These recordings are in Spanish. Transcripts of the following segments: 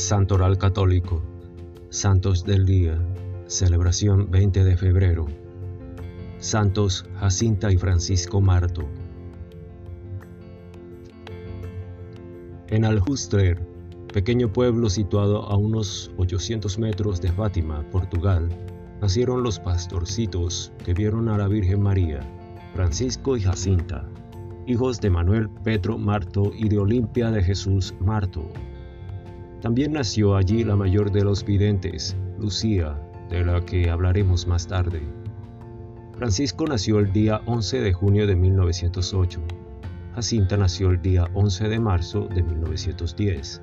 Santoral Católico, Santos del Día, celebración 20 de febrero. Santos Jacinta y Francisco Marto. En Aljuster, pequeño pueblo situado a unos 800 metros de Fátima, Portugal, nacieron los pastorcitos que vieron a la Virgen María, Francisco y Jacinta, hijos de Manuel Petro Marto y de Olimpia de Jesús Marto. También nació allí la mayor de los videntes, Lucía, de la que hablaremos más tarde. Francisco nació el día 11 de junio de 1908. Jacinta nació el día 11 de marzo de 1910.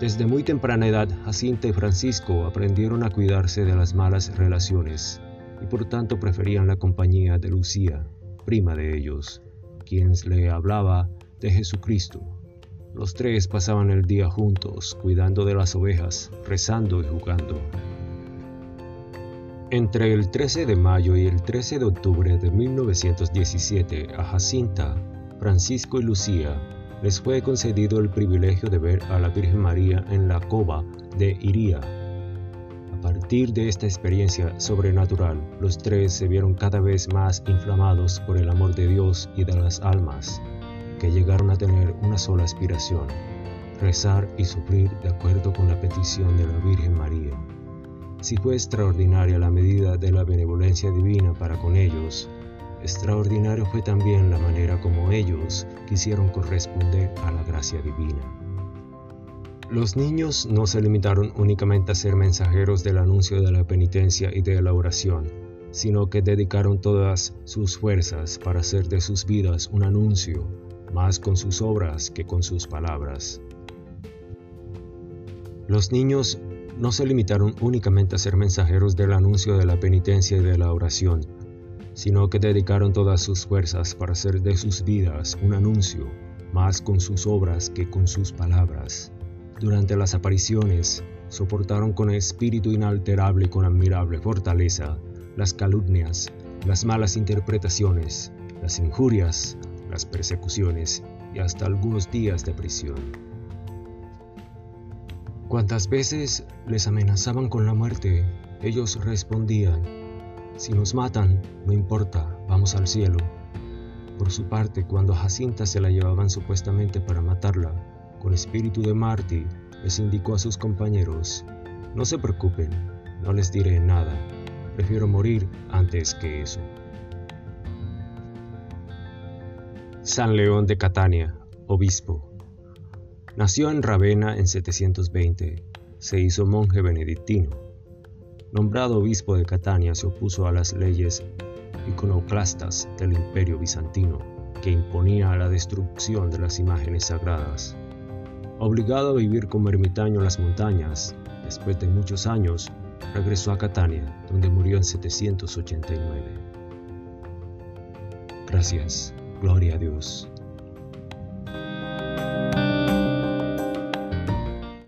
Desde muy temprana edad, Jacinta y Francisco aprendieron a cuidarse de las malas relaciones y por tanto preferían la compañía de Lucía, prima de ellos, quien le hablaba de Jesucristo los tres pasaban el día juntos, cuidando de las ovejas, rezando y jugando. Entre el 13 de mayo y el 13 de octubre de 1917 a Jacinta, Francisco y Lucía les fue concedido el privilegio de ver a la Virgen María en la cova de Iría. A partir de esta experiencia sobrenatural, los tres se vieron cada vez más inflamados por el amor de Dios y de las almas que llegaron a tener una sola aspiración, rezar y sufrir de acuerdo con la petición de la Virgen María. Si fue extraordinaria la medida de la benevolencia divina para con ellos, extraordinario fue también la manera como ellos quisieron corresponder a la gracia divina. Los niños no se limitaron únicamente a ser mensajeros del anuncio de la penitencia y de la oración, sino que dedicaron todas sus fuerzas para hacer de sus vidas un anuncio más con sus obras que con sus palabras. Los niños no se limitaron únicamente a ser mensajeros del anuncio de la penitencia y de la oración, sino que dedicaron todas sus fuerzas para hacer de sus vidas un anuncio, más con sus obras que con sus palabras. Durante las apariciones, soportaron con espíritu inalterable y con admirable fortaleza las calumnias, las malas interpretaciones, las injurias, las persecuciones y hasta algunos días de prisión. Cuantas veces les amenazaban con la muerte, ellos respondían, si nos matan, no importa, vamos al cielo. Por su parte, cuando Jacinta se la llevaban supuestamente para matarla, con espíritu de mártir, les indicó a sus compañeros, no se preocupen, no les diré nada, prefiero morir antes que eso. San León de Catania, obispo. Nació en Ravenna en 720. Se hizo monje benedictino. Nombrado obispo de Catania, se opuso a las leyes iconoclastas del imperio bizantino, que imponía la destrucción de las imágenes sagradas. Obligado a vivir como ermitaño en las montañas, después de muchos años, regresó a Catania, donde murió en 789. Gracias. Gloria a Dios.